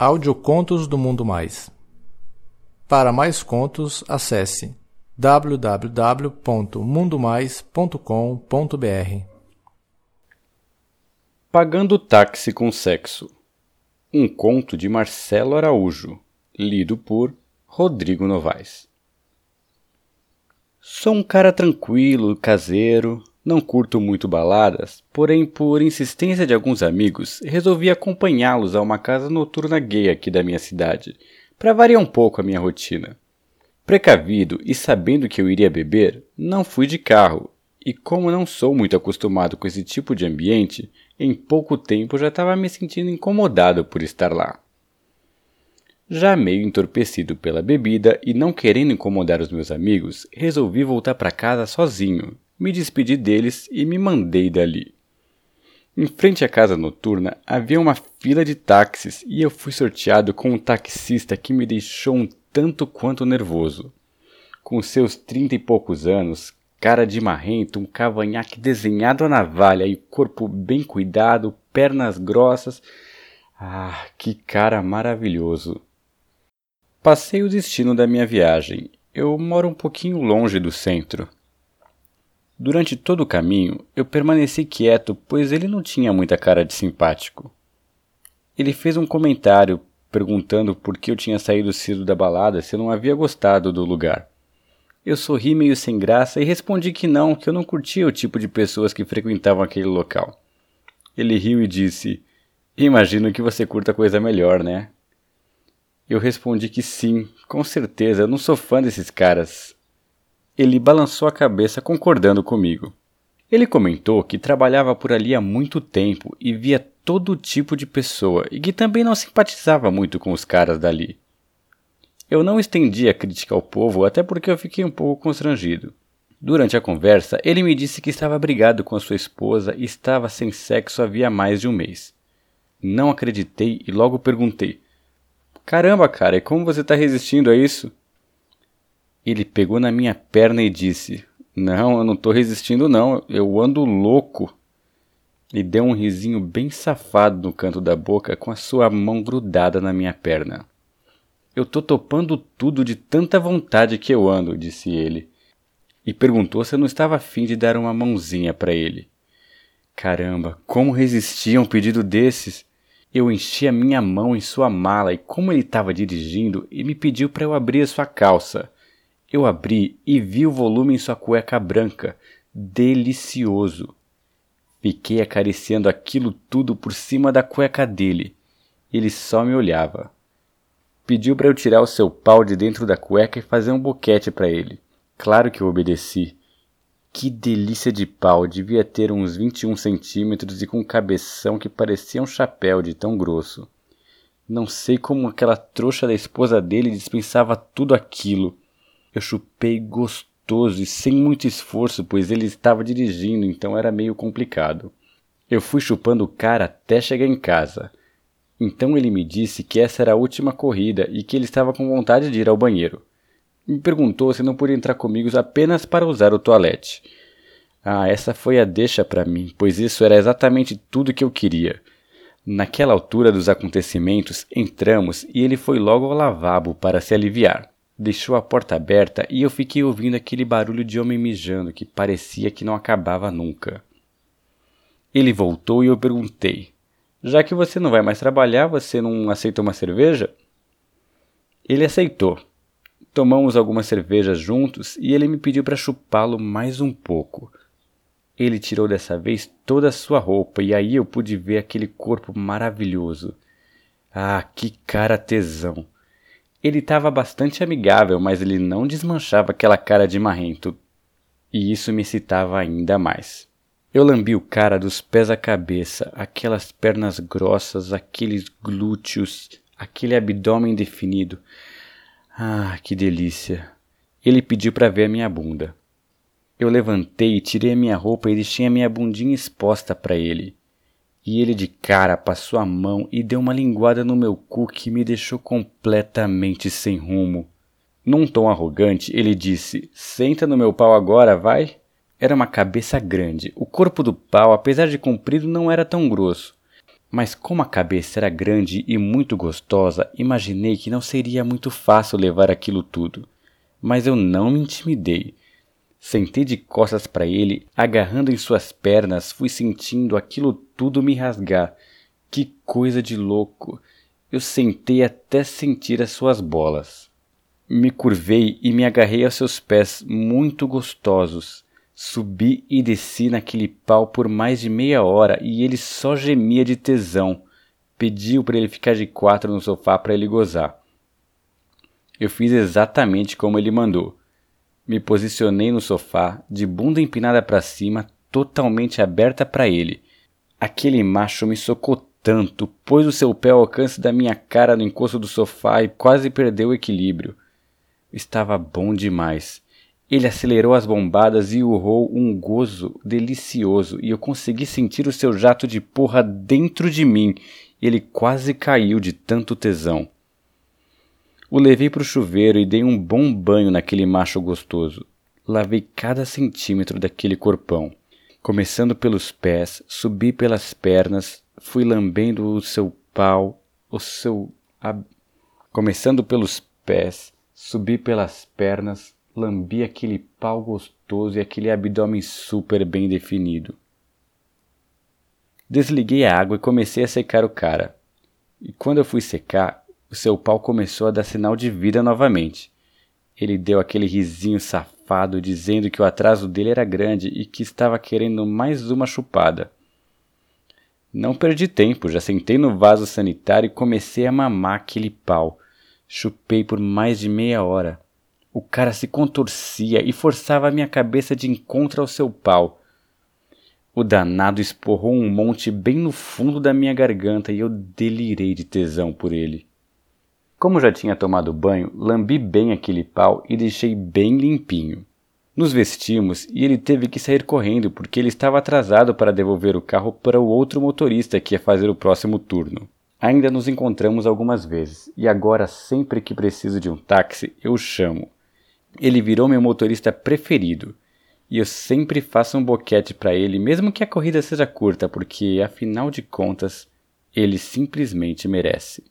Audiocontos do Mundo Mais. Para mais contos, acesse www.mundomais.com.br. Pagando táxi com sexo. Um conto de Marcelo Araújo, lido por Rodrigo Novaes. Sou um cara tranquilo, caseiro, não curto muito baladas, porém, por insistência de alguns amigos, resolvi acompanhá-los a uma casa noturna gay aqui da minha cidade, para variar um pouco a minha rotina. Precavido e sabendo que eu iria beber, não fui de carro, e como não sou muito acostumado com esse tipo de ambiente, em pouco tempo já estava me sentindo incomodado por estar lá. Já meio entorpecido pela bebida e não querendo incomodar os meus amigos, resolvi voltar para casa sozinho me despedi deles e me mandei dali. Em frente à casa noturna havia uma fila de táxis e eu fui sorteado com um taxista que me deixou um tanto quanto nervoso. Com seus trinta e poucos anos, cara de marrento, um cavanhaque desenhado à navalha e corpo bem cuidado, pernas grossas. Ah, que cara maravilhoso! Passei o destino da minha viagem. Eu moro um pouquinho longe do centro. Durante todo o caminho, eu permaneci quieto, pois ele não tinha muita cara de simpático. Ele fez um comentário perguntando por que eu tinha saído cedo da balada se eu não havia gostado do lugar. Eu sorri meio sem graça e respondi que não, que eu não curtia o tipo de pessoas que frequentavam aquele local. Ele riu e disse: Imagino que você curta coisa melhor, né? Eu respondi que sim, com certeza, eu não sou fã desses caras. Ele balançou a cabeça concordando comigo. Ele comentou que trabalhava por ali há muito tempo e via todo tipo de pessoa e que também não simpatizava muito com os caras dali. Eu não estendi a crítica ao povo até porque eu fiquei um pouco constrangido. Durante a conversa, ele me disse que estava brigado com a sua esposa e estava sem sexo havia mais de um mês. Não acreditei e logo perguntei: Caramba, cara, e como você está resistindo a isso? Ele pegou na minha perna e disse: Não, eu não tô resistindo, não, eu ando louco. E deu um risinho bem safado no canto da boca com a sua mão grudada na minha perna. Eu tô topando tudo de tanta vontade que eu ando, disse ele. E perguntou se eu não estava afim de dar uma mãozinha para ele. Caramba, como resistia a um pedido desses? Eu enchi a minha mão em sua mala e, como ele estava dirigindo, ele me pediu para eu abrir a sua calça. Eu abri e vi o volume em sua cueca branca. Delicioso. Fiquei acariciando aquilo tudo por cima da cueca dele. Ele só me olhava. Pediu para eu tirar o seu pau de dentro da cueca e fazer um boquete para ele. Claro que eu obedeci. Que delícia de pau! Devia ter uns 21 centímetros e com um cabeção que parecia um chapéu de tão grosso. Não sei como aquela trouxa da esposa dele dispensava tudo aquilo. Eu chupei gostoso e sem muito esforço, pois ele estava dirigindo, então era meio complicado. Eu fui chupando o cara até chegar em casa. Então ele me disse que essa era a última corrida e que ele estava com vontade de ir ao banheiro. Me perguntou se não podia entrar comigo apenas para usar o toalete. Ah, essa foi a deixa para mim, pois isso era exatamente tudo que eu queria. Naquela altura dos acontecimentos, entramos e ele foi logo ao lavabo para se aliviar. Deixou a porta aberta e eu fiquei ouvindo aquele barulho de homem mijando que parecia que não acabava nunca. Ele voltou e eu perguntei: Já que você não vai mais trabalhar, você não aceita uma cerveja? Ele aceitou. Tomamos algumas cervejas juntos e ele me pediu para chupá-lo mais um pouco. Ele tirou dessa vez toda a sua roupa e aí eu pude ver aquele corpo maravilhoso. Ah, que cara tesão! Ele estava bastante amigável, mas ele não desmanchava aquela cara de marrento, e isso me excitava ainda mais. Eu lambi o cara dos pés à cabeça, aquelas pernas grossas, aqueles glúteos, aquele abdômen definido. Ah, que delícia! Ele pediu para ver a minha bunda. Eu levantei, tirei a minha roupa e deixei a minha bundinha exposta para ele e ele de cara passou a mão e deu uma linguada no meu cu que me deixou completamente sem rumo. Num tom arrogante, ele disse: Senta no meu pau agora, vai? Era uma cabeça grande. O corpo do pau, apesar de comprido, não era tão grosso. Mas como a cabeça era grande e muito gostosa, imaginei que não seria muito fácil levar aquilo tudo. Mas eu não me intimidei. Sentei de costas para ele, agarrando em suas pernas, fui sentindo aquilo tudo me rasgar. Que coisa de louco! Eu sentei até sentir as suas bolas. Me curvei e me agarrei aos seus pés muito gostosos. Subi e desci naquele pau por mais de meia hora e ele só gemia de tesão. Pediu para ele ficar de quatro no sofá para ele gozar. Eu fiz exatamente como ele mandou. Me posicionei no sofá, de bunda empinada para cima, totalmente aberta para ele. Aquele macho me socou tanto, pôs o seu pé ao alcance da minha cara no encosto do sofá e quase perdeu o equilíbrio. Estava bom demais. Ele acelerou as bombadas e urrou um gozo delicioso, e eu consegui sentir o seu jato de porra dentro de mim. Ele quase caiu de tanto tesão. O levei para o chuveiro e dei um bom banho naquele macho gostoso. Lavei cada centímetro daquele corpão. Começando pelos pés, subi pelas pernas, fui lambendo o seu pau, o seu. Ab... Começando pelos pés, subi pelas pernas, lambi aquele pau gostoso e aquele abdômen super bem definido. Desliguei a água e comecei a secar o cara. E quando eu fui secar, o seu pau começou a dar sinal de vida novamente. Ele deu aquele risinho safado dizendo que o atraso dele era grande e que estava querendo mais uma chupada. Não perdi tempo, já sentei no vaso sanitário e comecei a mamar aquele pau. Chupei por mais de meia hora. O cara se contorcia e forçava a minha cabeça de encontro ao seu pau. O danado esporrou um monte bem no fundo da minha garganta e eu delirei de tesão por ele. Como já tinha tomado banho, lambi bem aquele pau e deixei bem limpinho. Nos vestimos e ele teve que sair correndo porque ele estava atrasado para devolver o carro para o outro motorista que ia fazer o próximo turno. Ainda nos encontramos algumas vezes e agora, sempre que preciso de um táxi, eu chamo. Ele virou meu motorista preferido. E eu sempre faço um boquete para ele, mesmo que a corrida seja curta, porque afinal de contas, ele simplesmente merece.